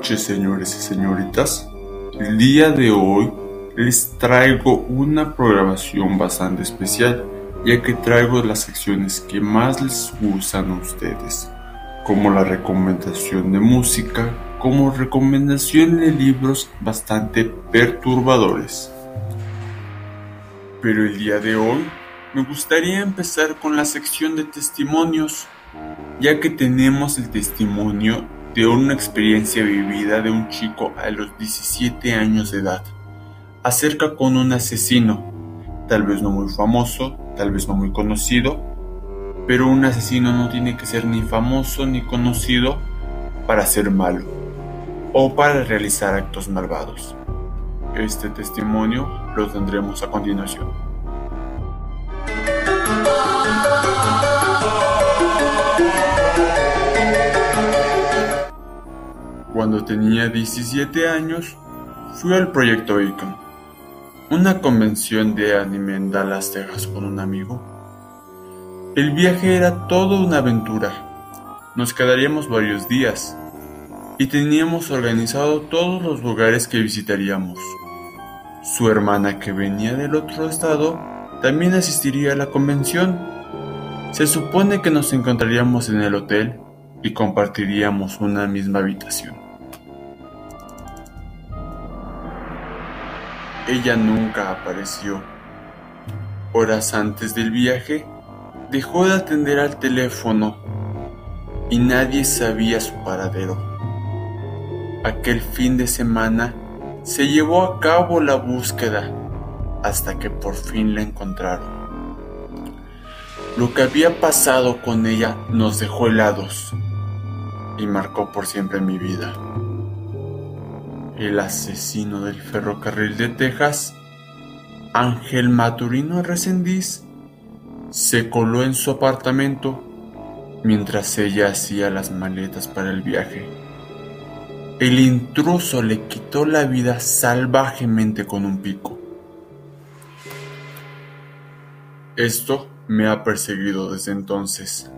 noches, señores y señoritas. El día de hoy les traigo una programación bastante especial, ya que traigo las secciones que más les gustan a ustedes, como la recomendación de música, como recomendación de libros bastante perturbadores. Pero el día de hoy me gustaría empezar con la sección de testimonios, ya que tenemos el testimonio de una experiencia vivida de un chico a los 17 años de edad, acerca con un asesino, tal vez no muy famoso, tal vez no muy conocido, pero un asesino no tiene que ser ni famoso ni conocido para ser malo o para realizar actos malvados. Este testimonio lo tendremos a continuación. Cuando tenía 17 años, fui al Proyecto Beacon, una convención de anime en Dallas, Texas con un amigo. El viaje era toda una aventura. Nos quedaríamos varios días y teníamos organizado todos los lugares que visitaríamos. Su hermana que venía del otro estado también asistiría a la convención. Se supone que nos encontraríamos en el hotel y compartiríamos una misma habitación. Ella nunca apareció. Horas antes del viaje, dejó de atender al teléfono y nadie sabía su paradero. Aquel fin de semana se llevó a cabo la búsqueda hasta que por fin la encontraron. Lo que había pasado con ella nos dejó helados y marcó por siempre mi vida. El asesino del ferrocarril de Texas, Ángel Maturino Resendiz, se coló en su apartamento mientras ella hacía las maletas para el viaje. El intruso le quitó la vida salvajemente con un pico. Esto me ha perseguido desde entonces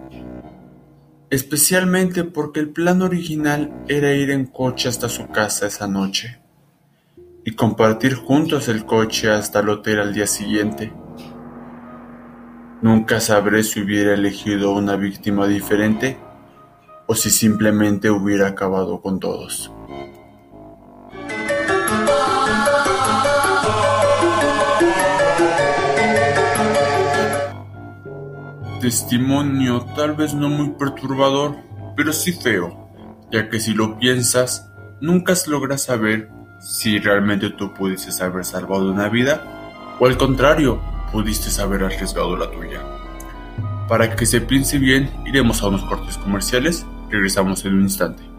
especialmente porque el plan original era ir en coche hasta su casa esa noche y compartir juntos el coche hasta el hotel al día siguiente. Nunca sabré si hubiera elegido una víctima diferente o si simplemente hubiera acabado con todos. Testimonio tal vez no muy perturbador, pero sí feo, ya que si lo piensas, nunca logras saber si realmente tú pudiste haber salvado una vida o al contrario, pudiste haber arriesgado la tuya. Para que se piense bien, iremos a unos cortes comerciales, regresamos en un instante.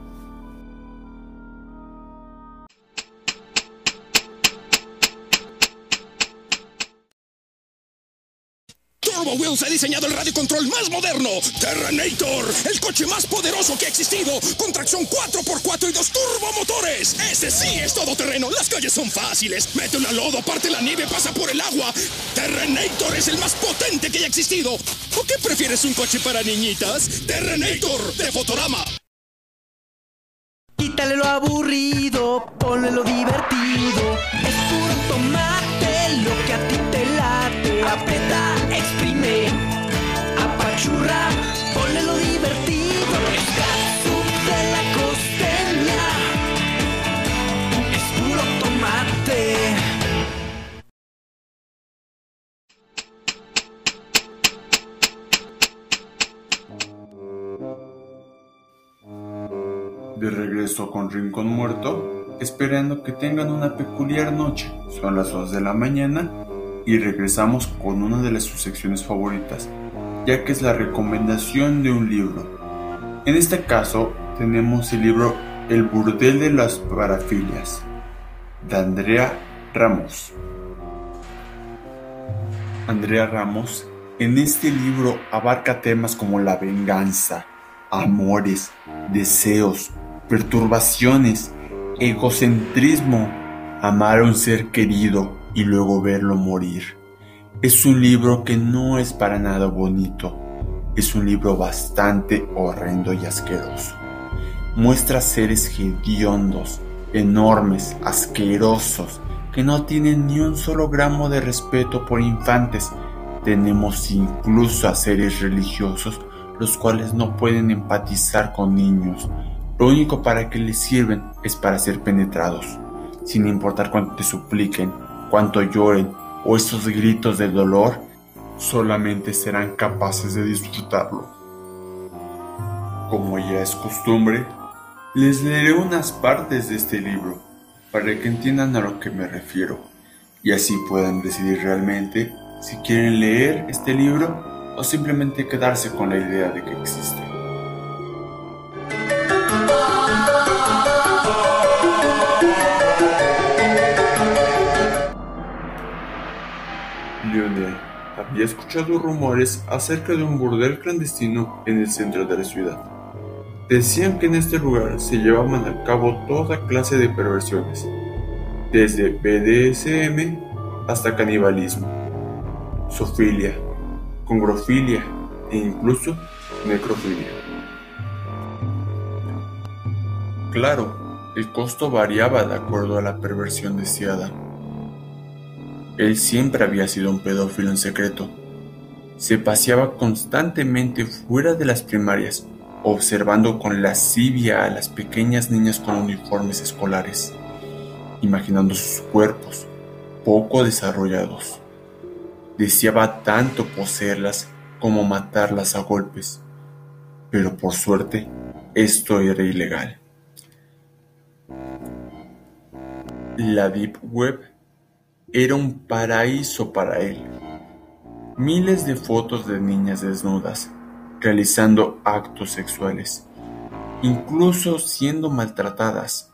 Diseñado el radio control más moderno, Terrenator, el coche más poderoso que ha existido, con tracción 4x4 y dos turbomotores. Ese sí es todoterreno, las calles son fáciles, mete una lodo, parte la nieve, pasa por el agua. Terrenator es el más potente que haya existido. ¿O qué prefieres un coche para niñitas? Terrenator de Fotorama. Quítale lo aburrido, ponle lo divertido. Es puro tomate lo que a ti te late. Aprieta, exprime, apachurra, ponle lo divertido. Es catsup de la costeña. Es puro tomate. De regreso con Rincón Muerto, esperando que tengan una peculiar noche. Son las 2 de la mañana y regresamos con una de las sus secciones favoritas, ya que es la recomendación de un libro. En este caso tenemos el libro El burdel de las parafilias, de Andrea Ramos. Andrea Ramos en este libro abarca temas como la venganza, amores, deseos, perturbaciones, egocentrismo, amar a un ser querido y luego verlo morir. Es un libro que no es para nada bonito, es un libro bastante horrendo y asqueroso. muestra seres hediondos, enormes, asquerosos, que no tienen ni un solo gramo de respeto por infantes. Tenemos incluso a seres religiosos, los cuales no pueden empatizar con niños. Lo único para que les sirven es para ser penetrados, sin importar cuánto te supliquen, cuánto lloren o esos gritos de dolor, solamente serán capaces de disfrutarlo. Como ya es costumbre, les leeré unas partes de este libro para que entiendan a lo que me refiero y así puedan decidir realmente si quieren leer este libro o simplemente quedarse con la idea de que existe. Había escuchado rumores acerca de un burdel clandestino en el centro de la ciudad. Decían que en este lugar se llevaban a cabo toda clase de perversiones, desde BDSM hasta canibalismo, sofilia, congrofilia e incluso necrofilia. Claro, el costo variaba de acuerdo a la perversión deseada. Él siempre había sido un pedófilo en secreto. Se paseaba constantemente fuera de las primarias observando con lascivia a las pequeñas niñas con uniformes escolares, imaginando sus cuerpos poco desarrollados. Deseaba tanto poseerlas como matarlas a golpes, pero por suerte esto era ilegal. La Deep Web era un paraíso para él. Miles de fotos de niñas desnudas, realizando actos sexuales, incluso siendo maltratadas,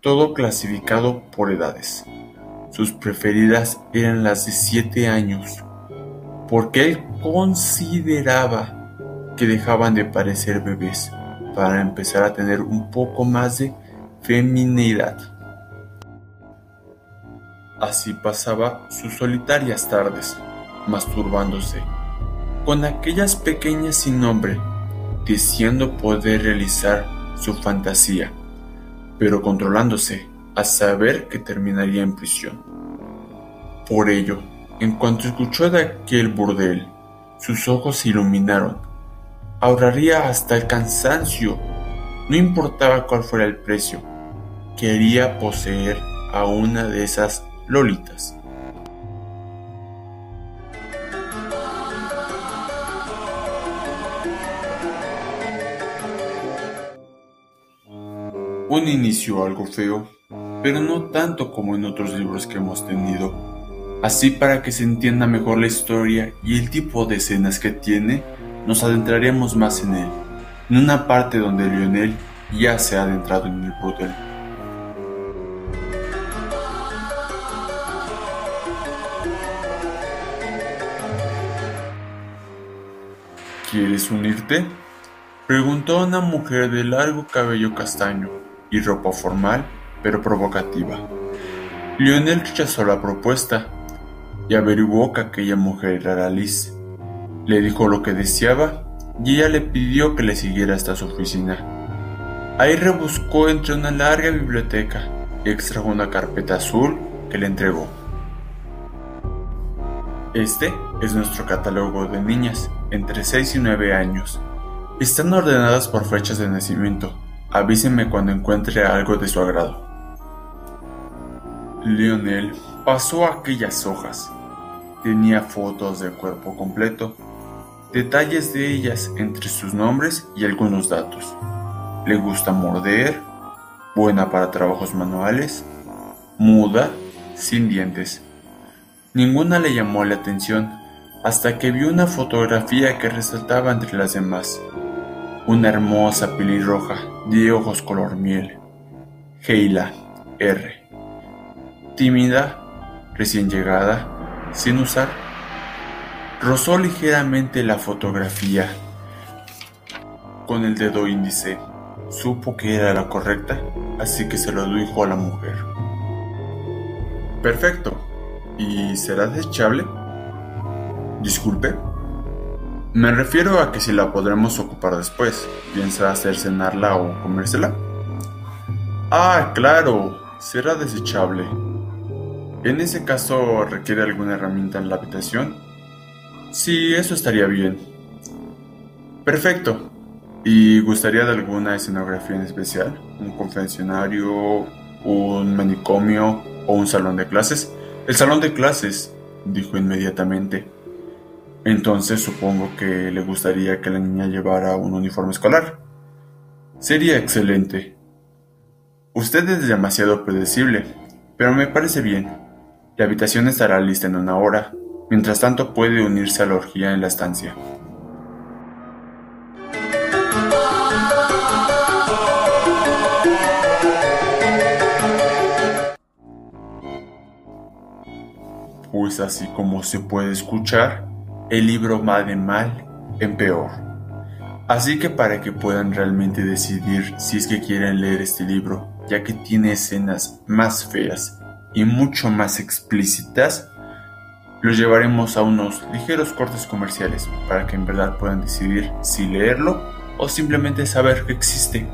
todo clasificado por edades. Sus preferidas eran las de 7 años, porque él consideraba que dejaban de parecer bebés para empezar a tener un poco más de feminidad. Así pasaba sus solitarias tardes, masturbándose con aquellas pequeñas sin nombre, deseando poder realizar su fantasía, pero controlándose a saber que terminaría en prisión. Por ello, en cuanto escuchó de aquel burdel, sus ojos se iluminaron. Ahorraría hasta el cansancio, no importaba cuál fuera el precio, quería poseer a una de esas lolitas. Un inicio algo feo, pero no tanto como en otros libros que hemos tenido. Así para que se entienda mejor la historia y el tipo de escenas que tiene, nos adentraremos más en él, en una parte donde Lionel ya se ha adentrado en el burdel. ¿Quieres unirte? Preguntó una mujer de largo cabello castaño y ropa formal pero provocativa. Lionel rechazó la propuesta y averiguó que aquella mujer era Liz. Le dijo lo que deseaba y ella le pidió que le siguiera hasta su oficina. Ahí rebuscó entre una larga biblioteca y extrajo una carpeta azul que le entregó. Este es nuestro catálogo de niñas entre 6 y 9 años. Están ordenadas por fechas de nacimiento Avíseme cuando encuentre algo de su agrado. Lionel pasó aquellas hojas. Tenía fotos de cuerpo completo, detalles de ellas entre sus nombres y algunos datos. Le gusta morder, buena para trabajos manuales, muda, sin dientes. Ninguna le llamó la atención hasta que vio una fotografía que resaltaba entre las demás una hermosa pelirroja de ojos color miel. Heila R. Tímida, recién llegada, sin usar. Rozó ligeramente la fotografía con el dedo índice. Supo que era la correcta, así que se lo dijo a la mujer. Perfecto. ¿Y será desechable? Disculpe. Me refiero a que si la podremos ocupar después. ¿Piensa hacer cenarla o comérsela? Ah, claro, será desechable. ¿En ese caso requiere alguna herramienta en la habitación? Sí, eso estaría bien. Perfecto. ¿Y gustaría de alguna escenografía en especial? ¿Un confesionario, un manicomio o un salón de clases? El salón de clases, dijo inmediatamente. Entonces supongo que le gustaría que la niña llevara un uniforme escolar. Sería excelente. Usted es demasiado predecible, pero me parece bien. La habitación estará lista en una hora. Mientras tanto puede unirse a la orgía en la estancia. Pues así como se puede escuchar, el libro va de mal en peor. Así que para que puedan realmente decidir si es que quieren leer este libro, ya que tiene escenas más feas y mucho más explícitas, los llevaremos a unos ligeros cortes comerciales para que en verdad puedan decidir si leerlo o simplemente saber que existe.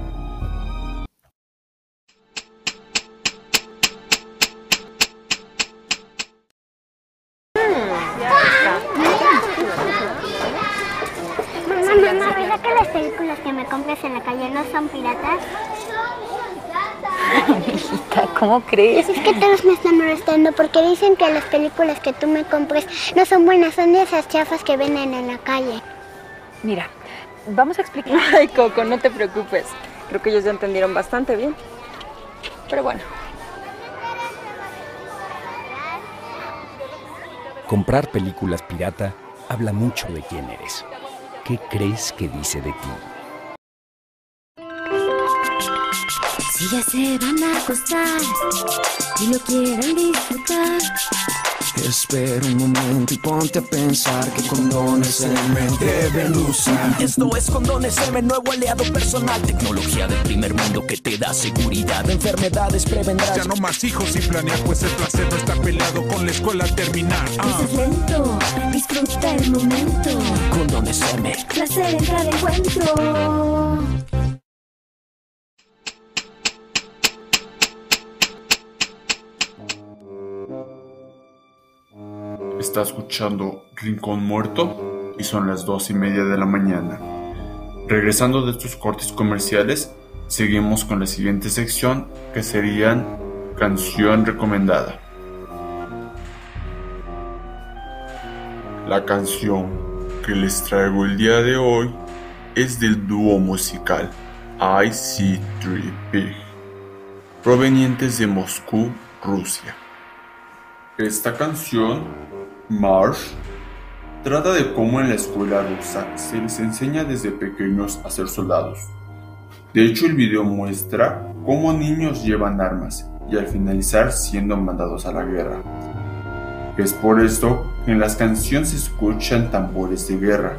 ¿Cómo crees? Es que todos me están molestando porque dicen que las películas que tú me compres no son buenas, son de esas chafas que venden en la calle. Mira, vamos a explicar. Ay, Coco, no te preocupes. Creo que ellos ya entendieron bastante bien. Pero bueno, Comprar películas pirata habla mucho de quién eres. ¿Qué crees que dice de ti? Ya se van a acostar y lo quieren disfrutar, Espera un momento y ponte a pensar que condones mente deben usar. Esto es Condones M, nuevo aliado personal. Tecnología del primer mundo que te da seguridad. Enfermedades prevendrás. Ya no más hijos y planear, pues el placer no está peleado con la escuela terminar. Ah. piensas lento, disfruta el momento. Condones M. Placer en cada encuentro. Está escuchando Rincón Muerto y son las dos y media de la mañana. Regresando de estos cortes comerciales, seguimos con la siguiente sección que serían Canción Recomendada. La canción que les traigo el día de hoy es del dúo musical IC3Pig, provenientes de Moscú, Rusia. Esta canción, Marsh, trata de cómo en la escuela rusa se les enseña desde pequeños a ser soldados. De hecho, el video muestra cómo niños llevan armas y al finalizar siendo mandados a la guerra. Es por esto que en las canciones se escuchan tambores de guerra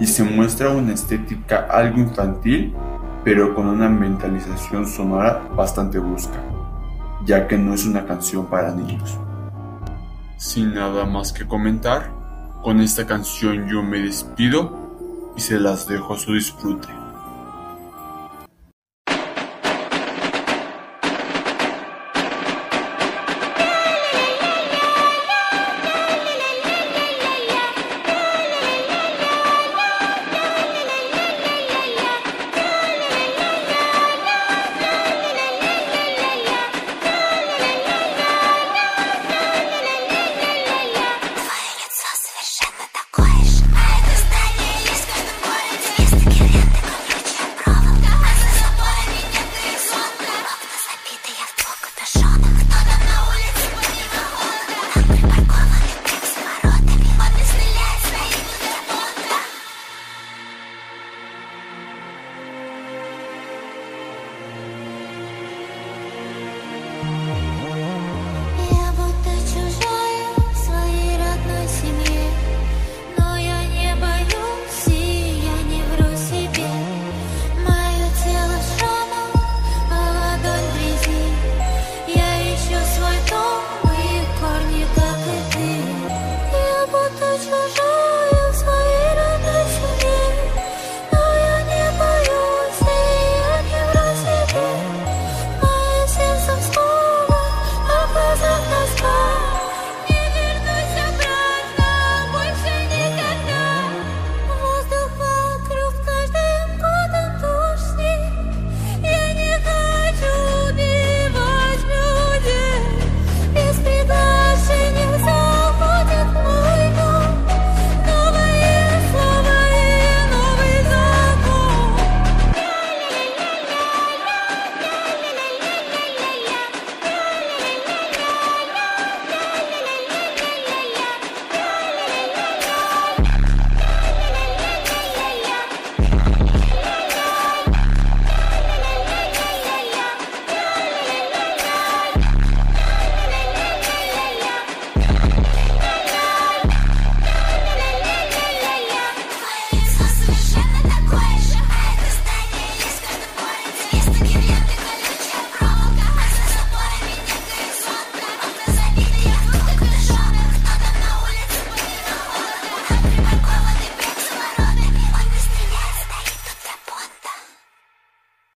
y se muestra una estética algo infantil, pero con una ambientalización sonora bastante brusca, ya que no es una canción para niños. Sin nada más que comentar, con esta canción yo me despido y se las dejo a su disfrute.